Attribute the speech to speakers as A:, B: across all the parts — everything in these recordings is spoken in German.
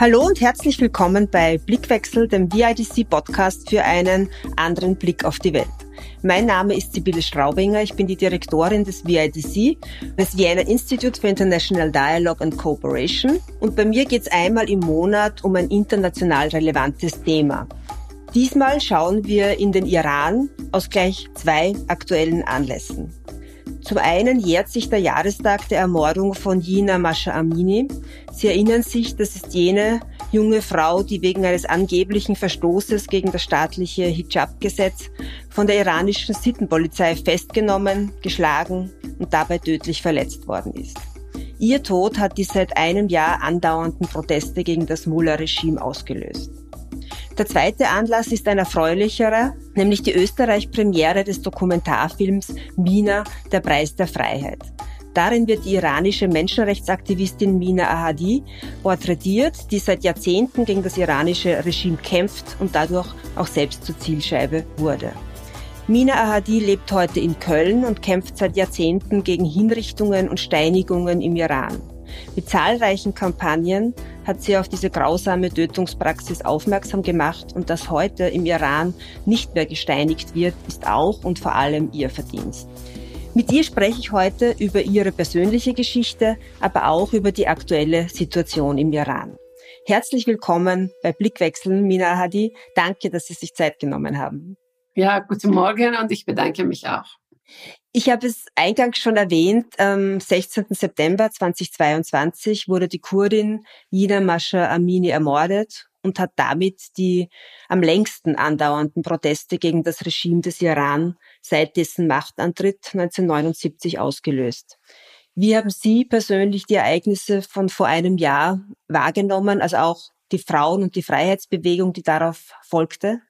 A: Hallo und herzlich willkommen bei Blickwechsel, dem VIDC-Podcast für einen anderen Blick auf die Welt. Mein Name ist Sibylle Straubinger, ich bin die Direktorin des VIDC, des Vienna Institute for International Dialogue and Cooperation und bei mir geht es einmal im Monat um ein international relevantes Thema. Diesmal schauen wir in den Iran aus gleich zwei aktuellen Anlässen. Zum einen jährt sich der Jahrestag der Ermordung von Jina Masha Amini. Sie erinnern sich, das ist jene junge Frau, die wegen eines angeblichen Verstoßes gegen das staatliche Hijab-Gesetz von der iranischen Sittenpolizei festgenommen, geschlagen und dabei tödlich verletzt worden ist. Ihr Tod hat die seit einem Jahr andauernden Proteste gegen das Mullah-Regime ausgelöst. Der zweite Anlass ist ein erfreulicherer, nämlich die Österreich-Premiere des Dokumentarfilms Mina, der Preis der Freiheit. Darin wird die iranische Menschenrechtsaktivistin Mina Ahadi porträtiert, die seit Jahrzehnten gegen das iranische Regime kämpft und dadurch auch selbst zur Zielscheibe wurde. Mina Ahadi lebt heute in Köln und kämpft seit Jahrzehnten gegen Hinrichtungen und Steinigungen im Iran. Mit zahlreichen Kampagnen hat sie auf diese grausame Tötungspraxis aufmerksam gemacht und dass heute im Iran nicht mehr gesteinigt wird, ist auch und vor allem ihr Verdienst. Mit ihr spreche ich heute über ihre persönliche Geschichte, aber auch über die aktuelle Situation im Iran. Herzlich willkommen bei Blickwechseln, Mina Hadi. Danke, dass Sie sich Zeit genommen haben.
B: Ja, guten Morgen und ich bedanke mich auch.
A: Ich habe es eingangs schon erwähnt, am 16. September 2022 wurde die Kurdin Jina Masha Amini ermordet und hat damit die am längsten andauernden Proteste gegen das Regime des Iran seit dessen Machtantritt 1979 ausgelöst. Wie haben Sie persönlich die Ereignisse von vor einem Jahr wahrgenommen, also auch die Frauen- und die Freiheitsbewegung, die darauf folgte?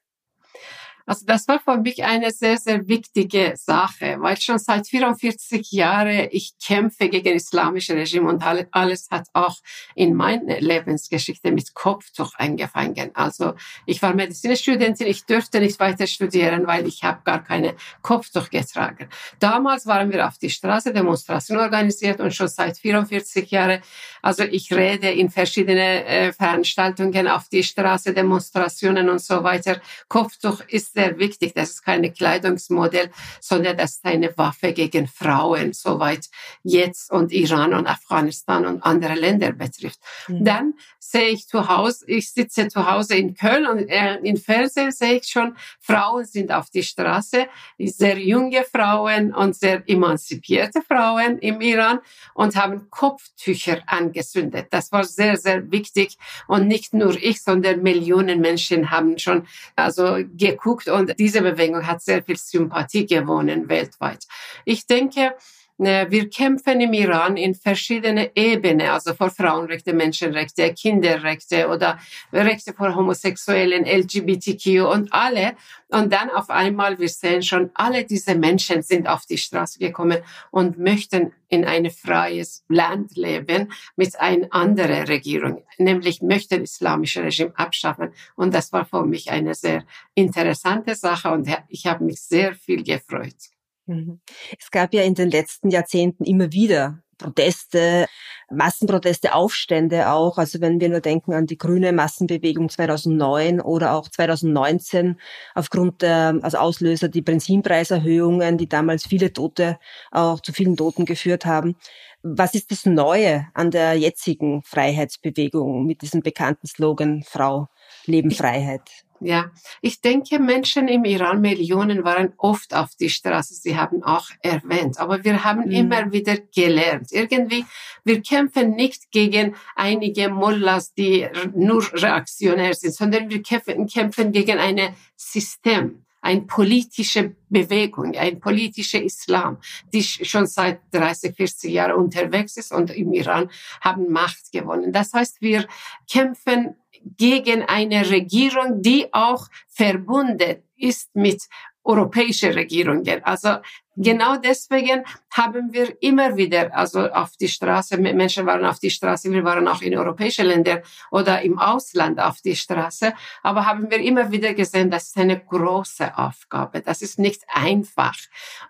B: Also das war für mich eine sehr, sehr wichtige Sache, weil schon seit 44 Jahren ich kämpfe gegen islamische Regime und alles hat auch in meiner Lebensgeschichte mit Kopftuch angefangen. Also ich war Medizinstudentin, ich dürfte nicht weiter studieren, weil ich habe gar keine Kopftuch getragen. Damals waren wir auf die Straße Demonstration organisiert und schon seit 44 Jahren, also ich rede in verschiedene äh, Veranstaltungen auf die Straße Demonstrationen und so weiter. Kopftuch ist sehr wichtig. Das ist keine Kleidungsmodell, sondern das ist eine Waffe gegen Frauen, soweit jetzt und Iran und Afghanistan und andere Länder betrifft. Mhm. Dann sehe ich zu Hause, ich sitze zu Hause in Köln und äh, im Fernsehen sehe ich schon, Frauen sind auf die Straße, sehr junge Frauen und sehr emanzipierte Frauen im Iran und haben Kopftücher angezündet. Das war sehr, sehr wichtig und nicht nur ich, sondern Millionen Menschen haben schon also geguckt und diese Bewegung hat sehr viel Sympathie gewonnen weltweit. Ich denke, wir kämpfen im Iran in verschiedene Ebenen, also für Frauenrechte, Menschenrechte, Kinderrechte oder Rechte für Homosexuellen, LGBTQ und alle. Und dann auf einmal, wir sehen schon, alle diese Menschen sind auf die Straße gekommen und möchten in ein freies Land leben mit einer anderen Regierung, nämlich möchten islamische Regime abschaffen. Und das war für mich eine sehr interessante Sache und ich habe mich sehr viel gefreut.
A: Mhm. Es gab ja in den letzten Jahrzehnten immer wieder Proteste, Massenproteste, Aufstände auch. Also wenn wir nur denken an die grüne Massenbewegung 2009 oder auch 2019 aufgrund der, als Auslöser die Benzinpreiserhöhungen, die damals viele Tote, auch zu vielen Toten geführt haben. Was ist das Neue an der jetzigen Freiheitsbewegung mit diesem bekannten Slogan Frau, Leben, Freiheit?
B: Ja, ich denke, Menschen im Iran, Millionen waren oft auf die Straße. Sie haben auch erwähnt. Aber wir haben mhm. immer wieder gelernt. Irgendwie, wir kämpfen nicht gegen einige Mullahs, die nur reaktionär sind, sondern wir kämpfen, kämpfen gegen ein System eine politische Bewegung, ein politischer Islam, die schon seit 30, 40 Jahren unterwegs ist und im Iran haben Macht gewonnen. Das heißt, wir kämpfen gegen eine Regierung, die auch verbunden ist mit europäischen Regierungen. Also genau deswegen haben wir immer wieder, also auf die Straße, Menschen waren auf die Straße, wir waren auch in europäischen Ländern oder im Ausland auf die Straße, aber haben wir immer wieder gesehen, das ist eine große Aufgabe, das ist nicht einfach.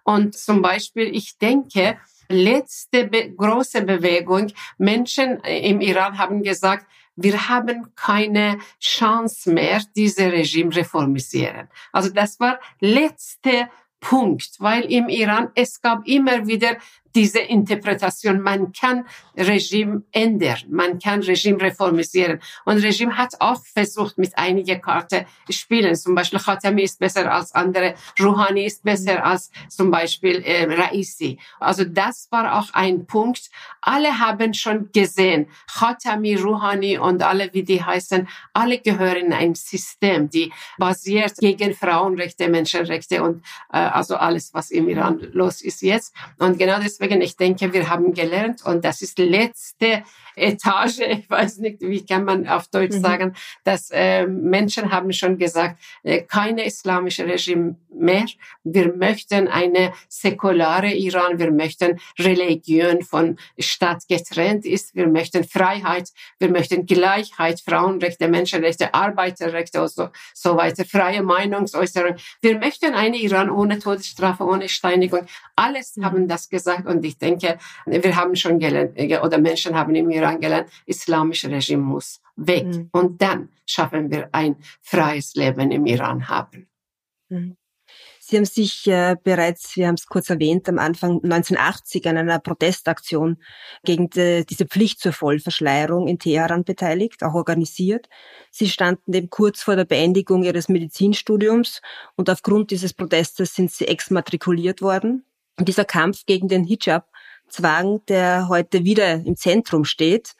B: Und zum Beispiel, ich denke, letzte große Bewegung, Menschen im Iran haben gesagt, wir haben keine Chance mehr, diese Regime reformisieren. Also das war letzte Punkt, weil im Iran es gab immer wieder diese Interpretation. Man kann Regime ändern, man kann Regime reformisieren. Und Regime hat auch versucht, mit einigen Karten spielen. Zum Beispiel Khatami ist besser als andere, Rouhani ist besser als zum Beispiel äh, Raisi. Also das war auch ein Punkt. Alle haben schon gesehen, Khatami, Rouhani und alle, wie die heißen, alle gehören in ein System, die basiert gegen Frauenrechte, Menschenrechte und äh, also alles, was im Iran los ist jetzt. Und genau das deswegen, ich denke, wir haben gelernt und das ist letzte Etage, ich weiß nicht, wie kann man auf Deutsch mhm. sagen, dass äh, Menschen haben schon gesagt, äh, keine islamische Regime mehr. Wir möchten eine säkulare Iran, wir möchten Religion von Staat getrennt ist, wir möchten Freiheit, wir möchten Gleichheit, Frauenrechte, Menschenrechte, Arbeiterrechte und so, so weiter, freie Meinungsäußerung. Wir möchten eine Iran ohne Todesstrafe, ohne Steinigung. Alles mhm. haben das gesagt und ich denke, wir haben schon gelernt, äh, oder Menschen haben im Iran gelernt, islamische Regime muss weg. Mhm. Und dann schaffen wir ein freies Leben im Iran haben.
A: Mhm. Sie haben sich äh, bereits, wir haben es kurz erwähnt, am Anfang 1980 an einer Protestaktion gegen die, diese Pflicht zur Vollverschleierung in Teheran beteiligt, auch organisiert. Sie standen eben kurz vor der Beendigung ihres Medizinstudiums und aufgrund dieses Protestes sind sie exmatrikuliert worden. Und dieser Kampf gegen den Hijab Zwang, der heute wieder im Zentrum steht,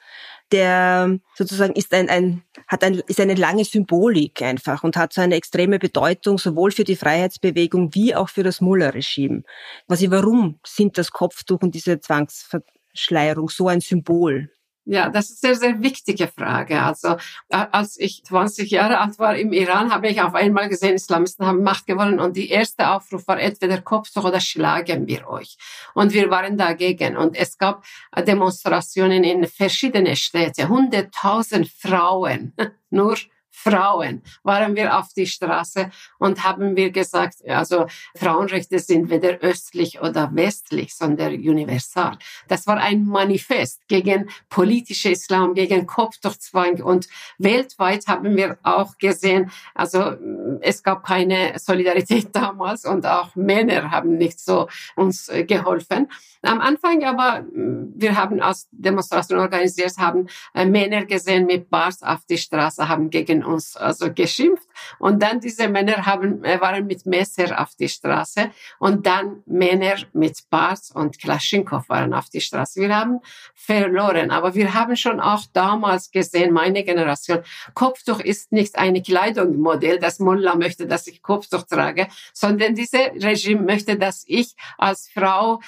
A: der sozusagen ist ein, ein hat ein, ist eine lange Symbolik einfach und hat so eine extreme Bedeutung sowohl für die Freiheitsbewegung wie auch für das Mullah-Regime. Quasi warum sind das Kopftuch und diese Zwangsverschleierung so ein Symbol?
B: Ja, das ist eine sehr, wichtige Frage. Also als ich 20 Jahre alt war im Iran, habe ich auf einmal gesehen, Islamisten haben Macht gewonnen und die erste Aufruf war entweder Kopftuch oder schlagen wir euch. Und wir waren dagegen. Und es gab Demonstrationen in verschiedene Städte, hunderttausend Frauen, nur Frauen waren wir auf die Straße und haben wir gesagt, also Frauenrechte sind weder östlich oder westlich, sondern universal. Das war ein Manifest gegen politische Islam, gegen Kopftuchzwang und weltweit haben wir auch gesehen, also es gab keine Solidarität damals und auch Männer haben nicht so uns geholfen. Am Anfang aber, wir haben als Demonstration organisiert, haben äh, Männer gesehen mit Bars auf die Straße, haben gegen uns also geschimpft. Und dann diese Männer haben, äh, waren mit Messer auf die Straße. Und dann Männer mit Bars und Klaschinkow waren auf die Straße. Wir haben verloren. Aber wir haben schon auch damals gesehen, meine Generation, Kopftuch ist nicht ein Kleidungsmodell, das Mullah möchte, dass ich Kopftuch trage, sondern diese Regime möchte, dass ich als Frau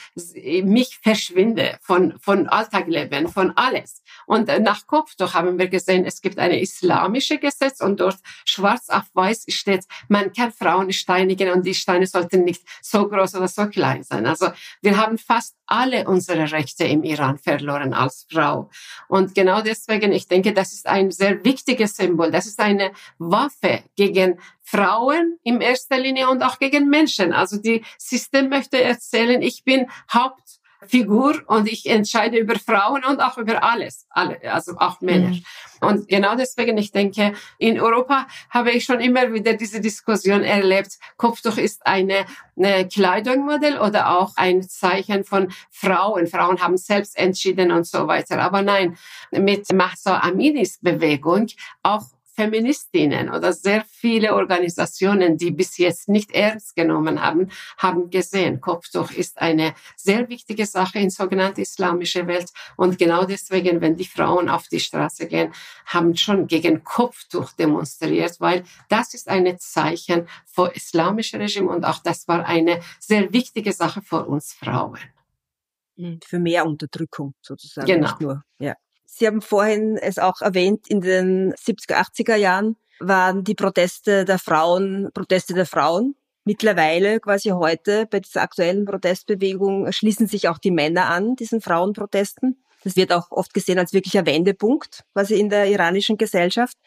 B: mich verschwinde von, von Alltagleben, von alles. Und nach Kopftuch haben wir gesehen, es gibt eine islamische Gesetz und dort schwarz auf weiß steht, man kann Frauen steinigen und die Steine sollten nicht so groß oder so klein sein. Also wir haben fast alle unsere Rechte im Iran verloren als Frau. Und genau deswegen, ich denke, das ist ein sehr wichtiges Symbol. Das ist eine Waffe gegen Frauen in erster Linie und auch gegen Menschen. Also die System möchte erzählen, ich bin Haupt Figur und ich entscheide über Frauen und auch über alles, alle, also auch Männer. Mhm. Und genau deswegen, ich denke, in Europa habe ich schon immer wieder diese Diskussion erlebt. Kopftuch ist eine, eine Kleidungsmodell oder auch ein Zeichen von Frauen. Frauen haben selbst entschieden und so weiter. Aber nein, mit Mahsa Aminis Bewegung auch Feministinnen oder sehr viele Organisationen, die bis jetzt nicht ernst genommen haben, haben gesehen, Kopftuch ist eine sehr wichtige Sache in sogenannter islamischer Welt. Und genau deswegen, wenn die Frauen auf die Straße gehen, haben schon gegen Kopftuch demonstriert, weil das ist ein Zeichen für islamische Regime und auch das war eine sehr wichtige Sache für uns Frauen.
A: Für mehr Unterdrückung sozusagen. Genau. Nicht nur, ja. Sie haben vorhin es auch erwähnt, in den 70er, 80er Jahren waren die Proteste der Frauen, Proteste der Frauen. Mittlerweile, quasi heute, bei dieser aktuellen Protestbewegung, schließen sich auch die Männer an, diesen Frauenprotesten. Das wird auch oft gesehen als wirklicher Wendepunkt, quasi in der iranischen Gesellschaft.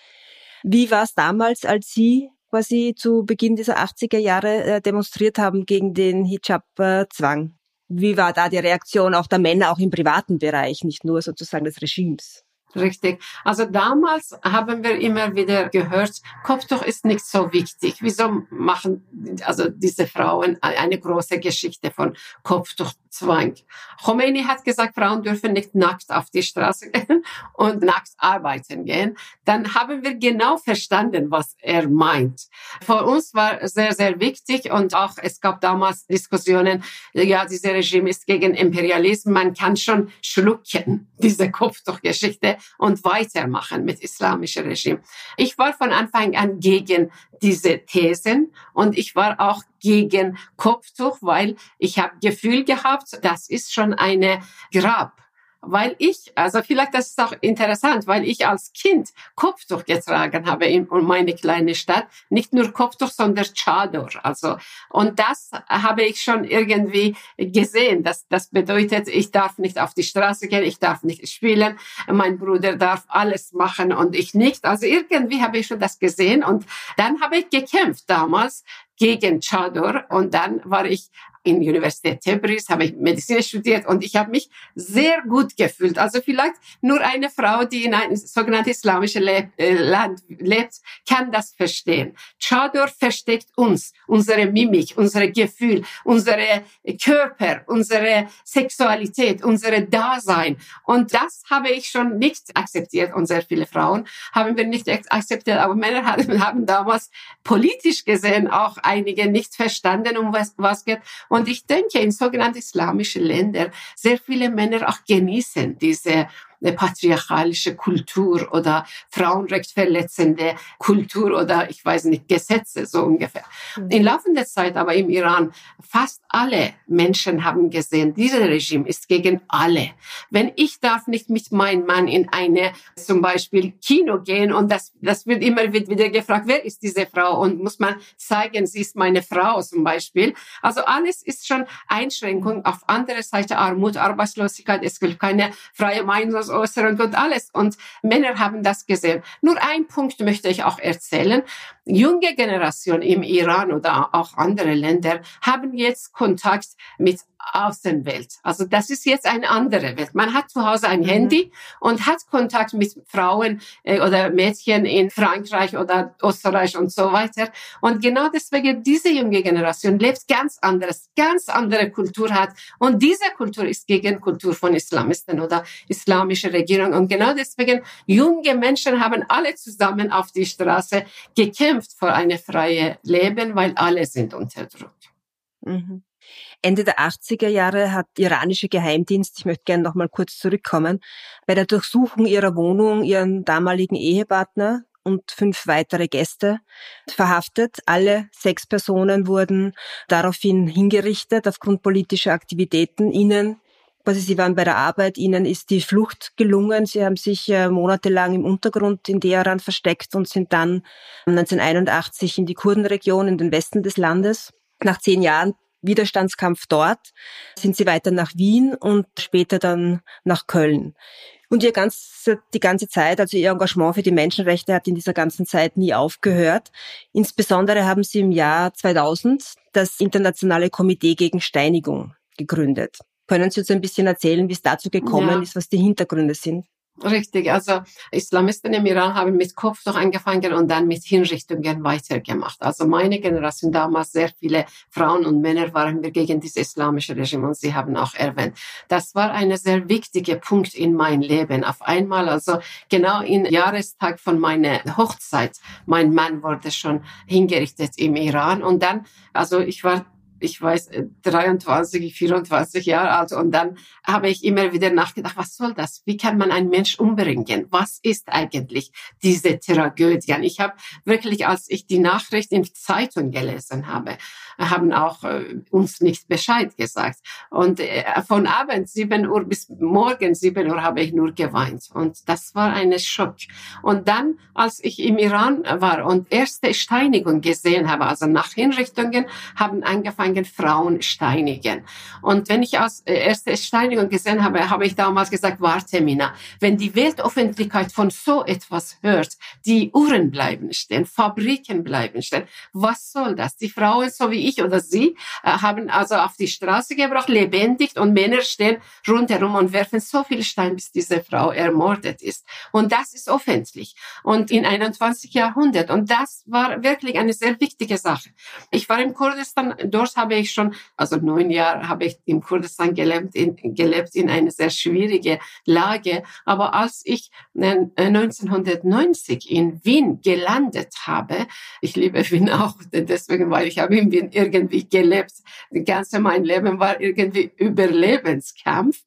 A: Wie war es damals, als Sie quasi zu Beginn dieser 80er Jahre äh, demonstriert haben gegen den Hijab-Zwang? Wie war da die Reaktion auch der Männer, auch im privaten Bereich, nicht nur sozusagen des Regimes?
B: Richtig. Also damals haben wir immer wieder gehört, Kopftuch ist nicht so wichtig. Wieso machen also diese Frauen eine große Geschichte von Kopftuchzwang? Khomeini hat gesagt, Frauen dürfen nicht nackt auf die Straße gehen und nackt arbeiten gehen. Dann haben wir genau verstanden, was er meint. Für uns war sehr, sehr wichtig und auch es gab damals Diskussionen, ja, dieses Regime ist gegen Imperialismus. Man kann schon schlucken, diese Kopftuchgeschichte und weitermachen mit islamischem Regime. Ich war von Anfang an gegen diese Thesen und ich war auch gegen Kopftuch, weil ich habe Gefühl gehabt, das ist schon eine Grab weil ich, also vielleicht das ist auch interessant, weil ich als Kind Kopftuch getragen habe in meine kleine Stadt, nicht nur Kopftuch, sondern Chador, also und das habe ich schon irgendwie gesehen, dass das bedeutet, ich darf nicht auf die Straße gehen, ich darf nicht spielen, mein Bruder darf alles machen und ich nicht, also irgendwie habe ich schon das gesehen und dann habe ich gekämpft damals gegen Chador und dann war ich in Universität Tabriz, habe ich Medizin studiert und ich habe mich sehr gut gefühlt. Also vielleicht nur eine Frau, die in einem sogenannten islamischen Le äh, Land lebt, kann das verstehen. Chador versteckt uns, unsere Mimik, unsere Gefühl, unsere Körper, unsere Sexualität, unsere Dasein. Und das habe ich schon nicht akzeptiert und sehr viele Frauen haben wir nicht akzeptiert, aber Männer haben damals politisch gesehen auch einige nicht verstanden, um was, was geht. Und ich denke, in sogenannten islamischen Ländern sehr viele Männer auch genießen diese eine patriarchalische Kultur oder frauenrechtverletzende Kultur oder ich weiß nicht, Gesetze so ungefähr. Mhm. In laufender Zeit aber im Iran, fast alle Menschen haben gesehen, dieses Regime ist gegen alle. Wenn ich darf nicht mit meinem Mann in eine zum Beispiel Kino gehen und das, das wird immer wieder gefragt, wer ist diese Frau und muss man zeigen, sie ist meine Frau zum Beispiel. Also alles ist schon Einschränkung. Auf andere Seite Armut, Arbeitslosigkeit, es gibt keine freie Meinungs Äußerung und alles. Und Männer haben das gesehen. Nur ein Punkt möchte ich auch erzählen. Junge Generation im Iran oder auch andere Länder haben jetzt Kontakt mit Außenwelt. Also das ist jetzt eine andere Welt. Man hat zu Hause ein mhm. Handy und hat Kontakt mit Frauen äh, oder Mädchen in Frankreich oder Österreich und so weiter. Und genau deswegen diese junge Generation lebt ganz anderes, ganz andere Kultur hat. Und diese Kultur ist gegen Kultur von Islamisten oder islamische Regierung. Und genau deswegen junge Menschen haben alle zusammen auf die Straße gekämpft für eine freie Leben, weil alle sind unterdrückt.
A: Mhm. Ende der 80er Jahre hat iranische Geheimdienst, ich möchte gerne noch mal kurz zurückkommen, bei der Durchsuchung ihrer Wohnung ihren damaligen Ehepartner und fünf weitere Gäste verhaftet. Alle sechs Personen wurden daraufhin hingerichtet aufgrund politischer Aktivitäten. Ihnen quasi sie waren bei der Arbeit, ihnen ist die Flucht gelungen. Sie haben sich äh, monatelang im Untergrund in Teheran versteckt und sind dann 1981 in die Kurdenregion in den Westen des Landes. Nach zehn Jahren Widerstandskampf dort, sind sie weiter nach Wien und später dann nach Köln. Und ihr ganze, die ganze Zeit, also ihr Engagement für die Menschenrechte hat in dieser ganzen Zeit nie aufgehört. Insbesondere haben sie im Jahr 2000 das Internationale Komitee gegen Steinigung gegründet. Können Sie uns ein bisschen erzählen, wie es dazu gekommen ja. ist, was die Hintergründe sind?
B: Richtig, also Islamisten im Iran haben mit Kopftuch angefangen und dann mit Hinrichtungen weitergemacht. Also meine Generation damals, sehr viele Frauen und Männer waren wir gegen dieses islamische Regime und sie haben auch erwähnt. Das war ein sehr wichtiger Punkt in mein Leben. Auf einmal, also genau im Jahrestag von meiner Hochzeit, mein Mann wurde schon hingerichtet im Iran und dann, also ich war ich weiß, 23, äh, 24 Jahre alt. Und dann habe ich immer wieder nachgedacht, was soll das? Wie kann man einen Mensch umbringen? Was ist eigentlich diese Tragödie? Ich habe wirklich, als ich die Nachricht in Zeitung gelesen habe, haben auch äh, uns nicht Bescheid gesagt. Und äh, von Abend 7 Uhr bis morgen 7 Uhr habe ich nur geweint. Und das war ein Schock. Und dann, als ich im Iran war und erste Steinigung gesehen habe, also nach Hinrichtungen, haben angefangen Frauen steinigen. Und wenn ich als äh, erste Steinigung gesehen habe, habe ich damals gesagt, warte Mina, wenn die Weltöffentlichkeit von so etwas hört, die Uhren bleiben stehen, Fabriken bleiben stehen, was soll das? Die Frauen so wie ich oder Sie, äh, haben also auf die Straße gebracht, lebendig und Männer stehen rundherum und werfen so viele Steine, bis diese Frau ermordet ist. Und das ist öffentlich. Und in 21. Jahrhundert. Und das war wirklich eine sehr wichtige Sache. Ich war im Kurdistan, dort habe ich schon, also neun Jahre habe ich im Kurdistan gelebt, in, gelebt in eine sehr schwierige Lage. Aber als ich 1990 äh, in Wien gelandet habe, ich liebe Wien auch deswegen, weil ich habe in Wien irgendwie gelebt. Das ganze mein Leben war irgendwie Überlebenskampf.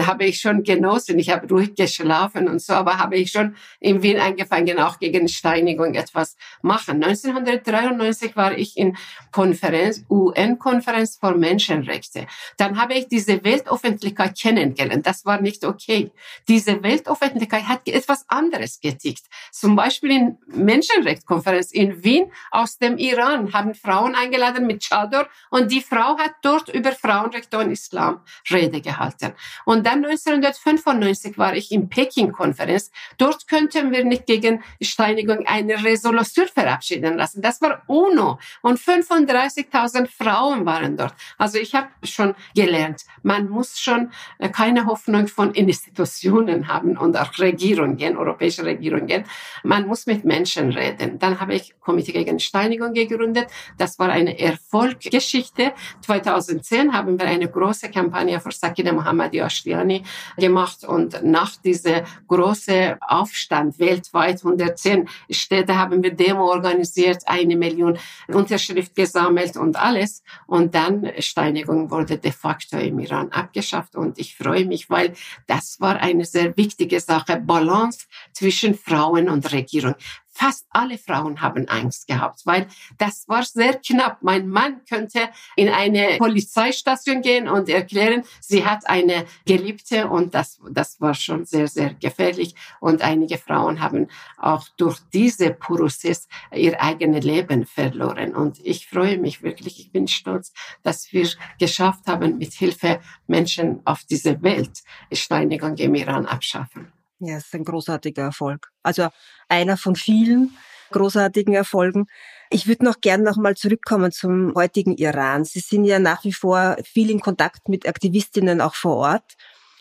B: Habe ich schon genossen. Ich habe ruhig geschlafen und so, aber habe ich schon in Wien angefangen, auch gegen Steinigung etwas machen. 1993 war ich in Konferenz, UN-Konferenz für Menschenrechte. Dann habe ich diese Weltöffentlichkeit kennengelernt. Das war nicht okay. Diese Weltöffentlichkeit hat etwas anderes getickt. Zum Beispiel in Menschenrechtskonferenz in Wien aus dem Iran haben Frauen eingeladen mit Chador und die Frau hat dort über Frauenrechte und Islam Rede gehalten. Und dann 1995 war ich in Peking-Konferenz. Dort könnten wir nicht gegen Steinigung eine Resolution verabschieden lassen. Das war UNO und 35.000 Frauen waren dort. Also ich habe schon gelernt, man muss schon äh, keine Hoffnung von Institutionen haben und auch Regierungen, europäische Regierungen. Man muss mit Menschen reden. Dann habe ich Komitee gegen Steinigung gegründet. Das war eine Erfolgsgeschichte. 2010 haben wir eine große Kampagne für Sakine Mohammadi Ashtiani gemacht und nach dieser großen Aufstand weltweit, 110 Städte haben wir Demo organisiert, eine Million Unterschrift gesammelt und alles. Und dann Steinigung wurde de facto im Iran abgeschafft und ich freue mich, weil das war eine sehr wichtige Sache, Balance zwischen Frauen und Regierung fast alle Frauen haben Angst gehabt, weil das war sehr knapp. Mein Mann könnte in eine Polizeistation gehen und erklären, sie hat eine Geliebte und das, das war schon sehr, sehr gefährlich. Und einige Frauen haben auch durch diese Prozess ihr eigenes Leben verloren. Und ich freue mich wirklich, ich bin stolz, dass wir geschafft haben, mit Hilfe Menschen auf dieser Welt Steinigung im Iran abschaffen.
A: Ja, es ist ein großartiger Erfolg. Also einer von vielen großartigen Erfolgen. Ich würde noch gern noch mal zurückkommen zum heutigen Iran. Sie sind ja nach wie vor viel in Kontakt mit Aktivistinnen auch vor Ort.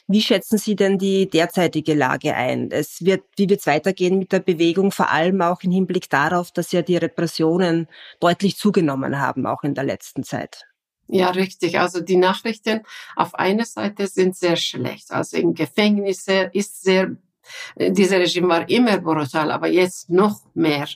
A: Wie schätzen Sie denn die derzeitige Lage ein? Es wird, wie wird es weitergehen mit der Bewegung, vor allem auch im Hinblick darauf, dass ja die Repressionen deutlich zugenommen haben, auch in der letzten Zeit?
B: Ja, richtig. Also die Nachrichten auf einer Seite sind sehr schlecht. Also in Gefängnisse ist sehr dieser Regime war immer brutal, aber jetzt noch mehr.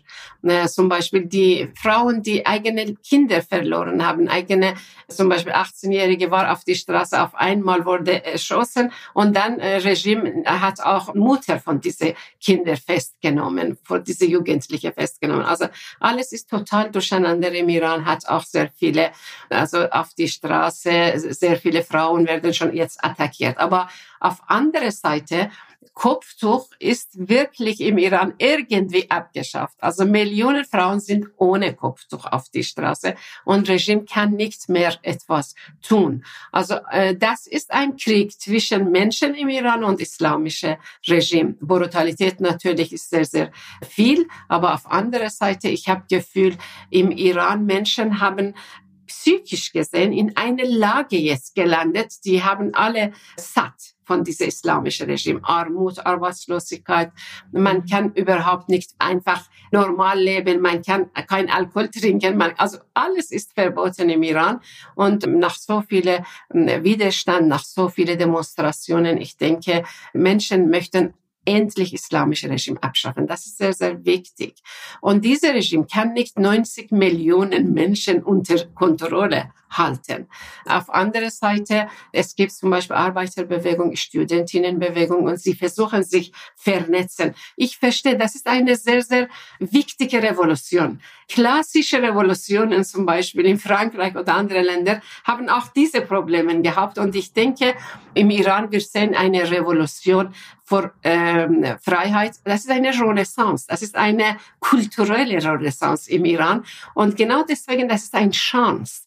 B: Äh, zum Beispiel die Frauen, die eigene Kinder verloren haben, eigene, zum Beispiel 18-Jährige war auf die Straße, auf einmal wurde erschossen und dann äh, Regime hat auch Mutter von diese Kinder festgenommen, von diese Jugendliche festgenommen. Also alles ist total durcheinander im Iran, hat auch sehr viele, also auf die Straße, sehr viele Frauen werden schon jetzt attackiert. Aber auf andere Seite, Kopftuch ist wirklich im Iran irgendwie abgeschafft. Also Millionen Frauen sind ohne Kopftuch auf die Straße und Regime kann nicht mehr etwas tun. Also äh, das ist ein Krieg zwischen Menschen im Iran und islamische Regime. Brutalität natürlich ist sehr, sehr viel, aber auf anderer Seite, ich habe Gefühl, im Iran Menschen haben psychisch gesehen in eine Lage jetzt gelandet, die haben alle satt von diesem islamischen Regime. Armut, Arbeitslosigkeit. Man kann überhaupt nicht einfach normal leben. Man kann kein Alkohol trinken. Man, also alles ist verboten im Iran. Und nach so vielen hm, Widerstand, nach so vielen Demonstrationen, ich denke, Menschen möchten endlich islamische Regime abschaffen. Das ist sehr, sehr wichtig. Und dieses Regime kann nicht 90 Millionen Menschen unter Kontrolle halten. Auf andere Seite, es gibt zum Beispiel Arbeiterbewegung, Studentinnenbewegung und sie versuchen sich vernetzen. Ich verstehe, das ist eine sehr, sehr wichtige Revolution. Klassische Revolutionen zum Beispiel in Frankreich oder andere Länder haben auch diese Probleme gehabt und ich denke, im Iran wir sehen eine Revolution für ähm, Freiheit. Das ist eine Renaissance. Das ist eine kulturelle Renaissance im Iran. Und genau deswegen, das ist eine Chance.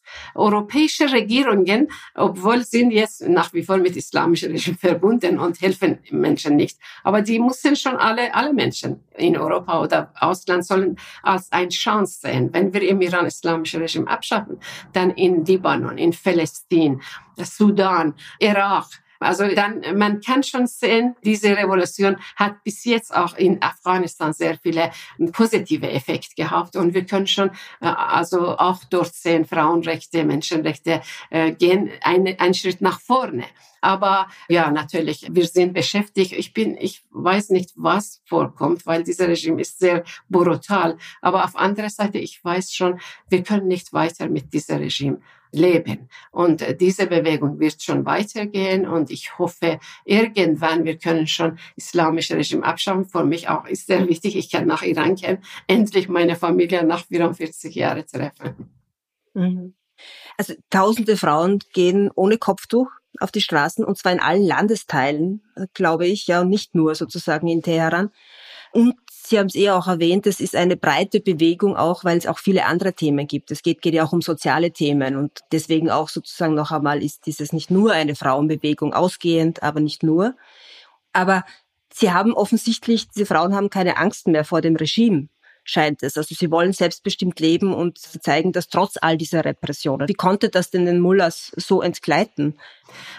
B: Europäische Regierungen, obwohl sind jetzt nach wie vor mit islamischen Regime verbunden und helfen Menschen nicht, aber die müssen schon alle, alle Menschen in Europa oder Ausland sollen als eine Chance sehen. Wenn wir im Iran islamische Regime abschaffen, dann in Libanon, in Palästina, Sudan, Irak, also dann, man kann schon sehen, diese Revolution hat bis jetzt auch in Afghanistan sehr viele positive Effekte gehabt und wir können schon äh, also auch dort sehen, Frauenrechte, Menschenrechte äh, gehen eine, einen Schritt nach vorne. Aber ja, natürlich, wir sind beschäftigt. Ich bin, ich weiß nicht, was vorkommt, weil dieser Regime ist sehr brutal. Aber auf anderer Seite, ich weiß schon, wir können nicht weiter mit diesem Regime leben. Und äh, diese Bewegung wird schon weitergehen und ich hoffe, irgendwann wir können schon islamische Regime abschaffen. Für mich auch ist sehr wichtig, ich kann nach Iran gehen, endlich meine Familie nach 44 Jahren treffen.
A: Mhm. Also tausende Frauen gehen ohne Kopftuch auf die Straßen und zwar in allen Landesteilen, äh, glaube ich, ja, und nicht nur sozusagen in Teheran. Und Sie haben es eher auch erwähnt, es ist eine breite Bewegung auch, weil es auch viele andere Themen gibt. Es geht, geht ja auch um soziale Themen und deswegen auch sozusagen noch einmal ist dieses nicht nur eine Frauenbewegung ausgehend, aber nicht nur. Aber Sie haben offensichtlich, diese Frauen haben keine Angst mehr vor dem Regime scheint es. Also sie wollen selbstbestimmt leben und sie zeigen das trotz all dieser Repressionen. Wie konnte das denn den Mullahs so entgleiten?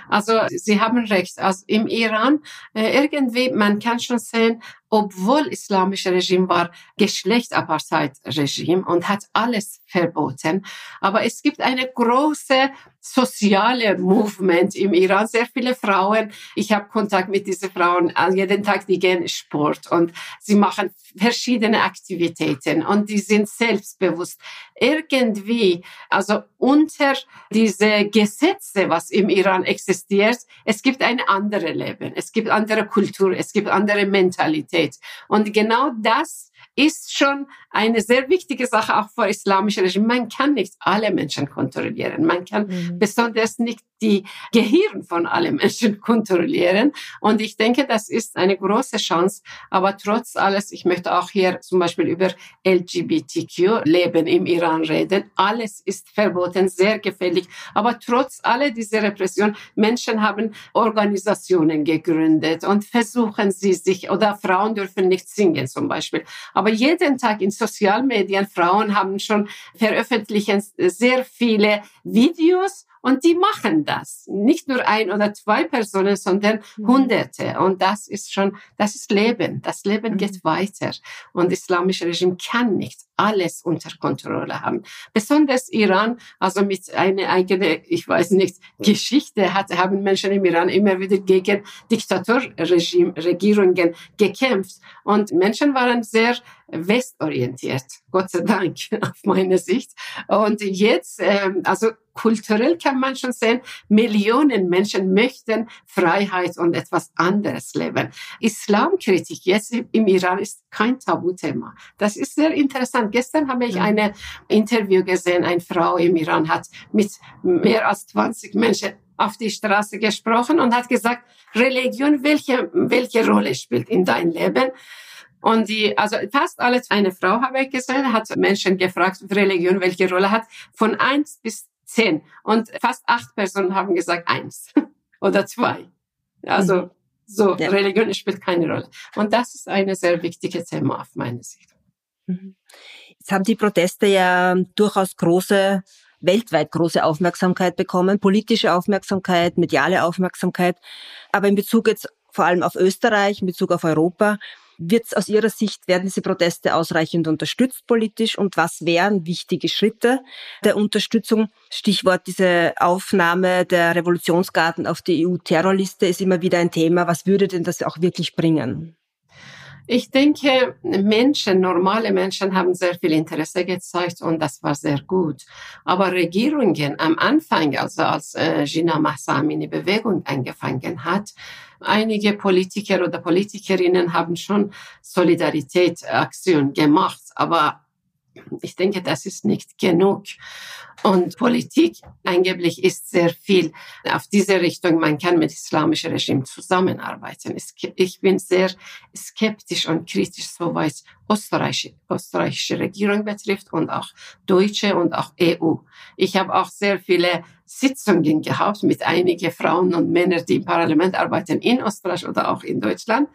B: Also Sie haben recht. Also im Iran äh, irgendwie, man kann schon sehen, obwohl islamische Regime war Geschlechtsapartheid-Regime und hat alles verboten. Aber es gibt eine große soziale Movement im Iran. Sehr viele Frauen. Ich habe Kontakt mit diesen Frauen. Jeden Tag die gehen Sport und sie machen verschiedene Aktivitäten und die sind selbstbewusst. Irgendwie, also unter diese Gesetze, was im Iran existiert, es gibt ein anderes Leben. Es gibt andere Kultur. Es gibt andere Mentalität. Identität. Und genau das ist schon eine sehr wichtige Sache auch für islamische Regime. Man kann nicht alle Menschen kontrollieren. Man kann mhm. besonders nicht die Gehirn von allen Menschen kontrollieren. Und ich denke, das ist eine große Chance. Aber trotz alles, ich möchte auch hier zum Beispiel über LGBTQ-Leben im Iran reden. Alles ist verboten, sehr gefährlich. Aber trotz aller dieser Repression, Menschen haben Organisationen gegründet und versuchen sie sich, oder Frauen dürfen nicht singen zum Beispiel. Aber jeden Tag in Sozialmedien, Frauen haben schon veröffentlichen sehr viele Videos und die machen das. Nicht nur ein oder zwei Personen, sondern mhm. Hunderte. Und das ist schon, das ist Leben. Das Leben mhm. geht weiter. Und islamische Regime kann nicht alles unter Kontrolle haben. Besonders Iran, also mit einer eigenen, ich weiß nicht, Geschichte hat, haben Menschen im Iran immer wieder gegen Diktatorregime, Regierungen gekämpft. Und Menschen waren sehr westorientiert, Gott sei Dank, auf meine Sicht. Und jetzt, ähm, also kulturell kann man schon sehen, Millionen Menschen möchten Freiheit und etwas anderes leben. Islamkritik jetzt im Iran ist kein Tabuthema. Das ist sehr interessant. Gestern habe ich ja. ein Interview gesehen, eine Frau im Iran hat mit mehr als 20 Menschen auf die Straße gesprochen und hat gesagt, Religion, welche, welche Rolle spielt in dein Leben? Und die, also fast alle, eine Frau habe ich gesehen, hat Menschen gefragt, Religion welche Rolle hat, von eins bis zehn. Und fast acht Personen haben gesagt eins oder zwei. Also mhm. so, ja. Religion spielt keine Rolle. Und das ist eine sehr wichtige Thema auf meiner Sicht.
A: Mhm. Jetzt haben die Proteste ja durchaus große weltweit große Aufmerksamkeit bekommen, politische Aufmerksamkeit, mediale Aufmerksamkeit. Aber in Bezug jetzt vor allem auf Österreich, in Bezug auf Europa, wird aus Ihrer Sicht, werden diese Proteste ausreichend unterstützt politisch und was wären wichtige Schritte der Unterstützung? Stichwort diese Aufnahme der Revolutionsgarten auf die EU-Terrorliste ist immer wieder ein Thema. Was würde denn das auch wirklich bringen?
B: Ich denke, Menschen, normale Menschen haben sehr viel Interesse gezeigt und das war sehr gut. Aber Regierungen am Anfang, also als äh, Gina Mahsami die Bewegung angefangen hat, einige Politiker oder Politikerinnen haben schon Solidaritätsaktionen gemacht, aber Ich denke, das ist nicht genug. Und Politik angeblich ist sehr viel auf diese Richtung. Man kann mit islamischen Regime zusammenarbeiten. Ich bin sehr skeptisch und kritisch, soweit Österreich, österreichische Regierung betrifft und auch deutsche und auch EU. Ich habe auch sehr viele Sitzungen gehabt mit einigen Frauen und Männern, die im Parlament arbeiten in Österreich oder auch in Deutschland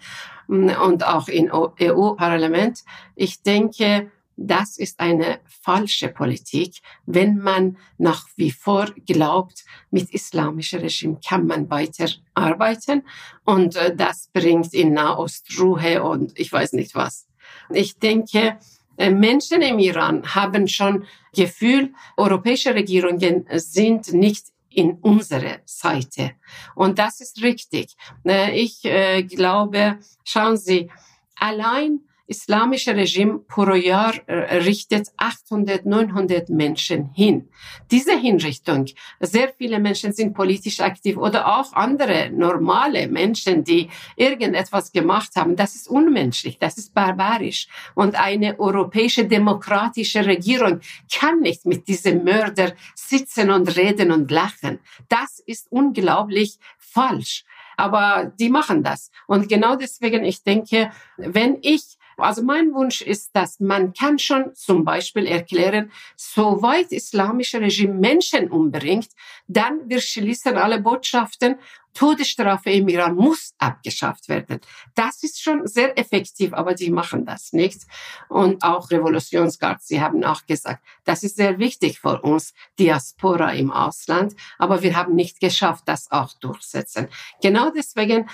B: und auch im EU-Parlament. Ich denke, das ist eine falsche Politik, wenn man nach wie vor glaubt, mit islamischem Regime kann man weiter arbeiten und äh, das bringt in Nahost Ruhe und ich weiß nicht was. Ich denke, äh, Menschen im Iran haben schon Gefühl, europäische Regierungen sind nicht in unsere Seite. Und das ist richtig. Äh, ich glaube, schauen Sie, allein islamische Regime pro Jahr äh, richtet 800, 900 Menschen hin. Diese Hinrichtung, sehr viele Menschen sind politisch aktiv oder auch andere normale Menschen, die irgendetwas gemacht haben. Das ist unmenschlich, das ist barbarisch. Und eine europäische demokratische Regierung kann nicht mit diesem Mörder sitzen und reden und lachen. Das ist unglaublich falsch. Aber die machen das. Und genau deswegen, ich denke, wenn ich also mein Wunsch ist, dass man kann schon zum Beispiel erklären, soweit islamische Regime Menschen umbringt, dann wir schließen alle Botschaften, Todesstrafe im Iran muss abgeschafft werden. Das ist schon sehr effektiv, aber die machen das nicht. Und auch Revolutionsgard, sie haben auch gesagt, das ist sehr wichtig für uns, Diaspora im Ausland, aber wir haben nicht geschafft, das auch durchsetzen. Genau deswegen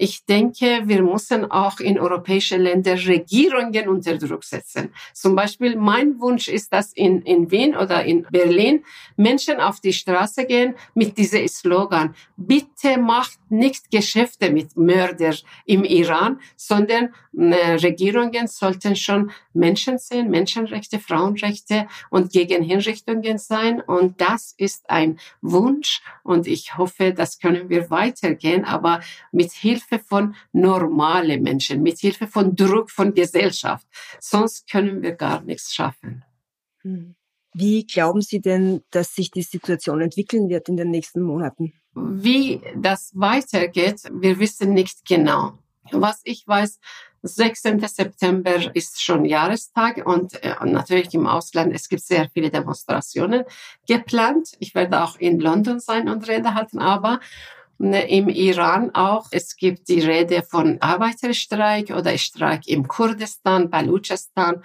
B: ich denke, wir müssen auch in europäische Länder Regierungen unter Druck setzen. Zum Beispiel mein Wunsch ist, dass in, in Wien oder in Berlin Menschen auf die Straße gehen mit diesem Slogan, bitte macht nicht Geschäfte mit Mörder im Iran, sondern äh, Regierungen sollten schon Menschen sehen, Menschenrechte, Frauenrechte und gegen Hinrichtungen sein. Und das ist ein Wunsch und ich hoffe, das können wir weitergehen, aber mit Hilfe Hilfe von normalen Menschen, mit Hilfe von Druck von Gesellschaft. Sonst können wir gar nichts schaffen.
A: Hm. Wie glauben Sie denn, dass sich die Situation entwickeln wird in den nächsten Monaten?
B: Wie das weitergeht, wir wissen nicht genau. Was ich weiß, 16. September ist schon Jahrestag und äh, natürlich im Ausland, es gibt sehr viele Demonstrationen geplant. Ich werde auch in London sein und Rede halten, aber im Iran auch. Es gibt die Rede von Arbeiterstreik oder Streik im Kurdistan, Balutschistan.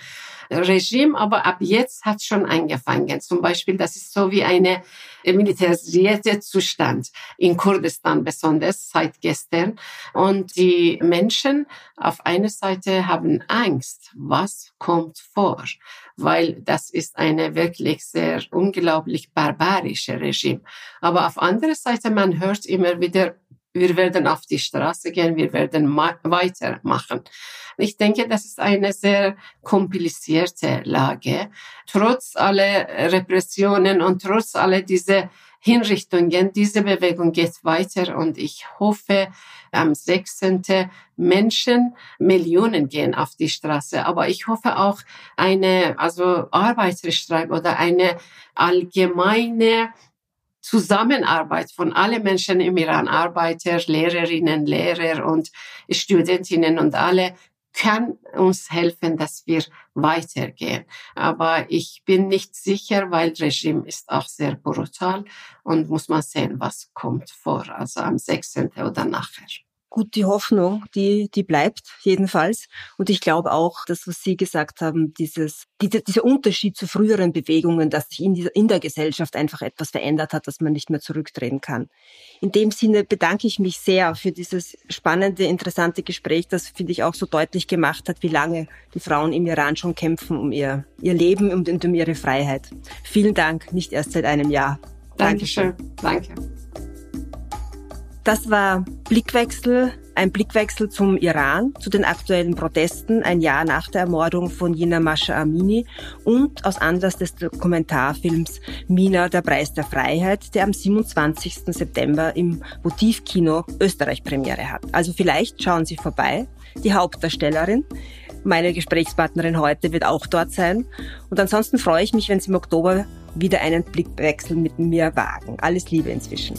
B: Regime, aber ab jetzt hat schon angefangen. Zum Beispiel, das ist so wie eine militarisierte Zustand in Kurdistan besonders seit gestern. Und die Menschen auf einer Seite haben Angst, was kommt vor, weil das ist eine wirklich sehr unglaublich barbarische Regime. Aber auf anderer Seite, man hört immer wieder, wir werden auf die Straße gehen, wir werden weitermachen. Ich denke, das ist eine sehr komplizierte Lage. Trotz aller Repressionen und trotz aller diese Hinrichtungen, diese Bewegung geht weiter und ich hoffe, am 16. Menschen, Millionen gehen auf die Straße. Aber ich hoffe auch eine, also Arbeitsstreik oder eine allgemeine Zusammenarbeit von allen Menschen im Iran, Arbeiter, Lehrerinnen, Lehrer und Studentinnen und alle kann uns helfen, dass wir weitergehen. Aber ich bin nicht sicher, weil Regime ist auch sehr brutal und muss man sehen, was kommt vor, also am 16. oder nachher
A: gut, die Hoffnung, die, die bleibt jedenfalls. Und ich glaube auch, das, was Sie gesagt haben, dieses, dieser, dieser Unterschied zu früheren Bewegungen, dass sich in, dieser, in der Gesellschaft einfach etwas verändert hat, dass man nicht mehr zurückdrehen kann. In dem Sinne bedanke ich mich sehr für dieses spannende, interessante Gespräch, das, finde ich, auch so deutlich gemacht hat, wie lange die Frauen im Iran schon kämpfen um ihr, ihr Leben und um ihre Freiheit. Vielen Dank, nicht erst seit einem Jahr.
B: Dankeschön. Danke.
A: Das war Blickwechsel, ein Blickwechsel zum Iran, zu den aktuellen Protesten ein Jahr nach der Ermordung von Jina Masha Amini und aus Anlass des Dokumentarfilms Mina, der Preis der Freiheit, der am 27. September im Motivkino Österreich Premiere hat. Also vielleicht schauen Sie vorbei. Die Hauptdarstellerin Meine Gesprächspartnerin heute wird auch dort sein. Und ansonsten freue ich mich, wenn Sie im Oktober wieder einen Blickwechsel mit mir wagen. Alles Liebe inzwischen.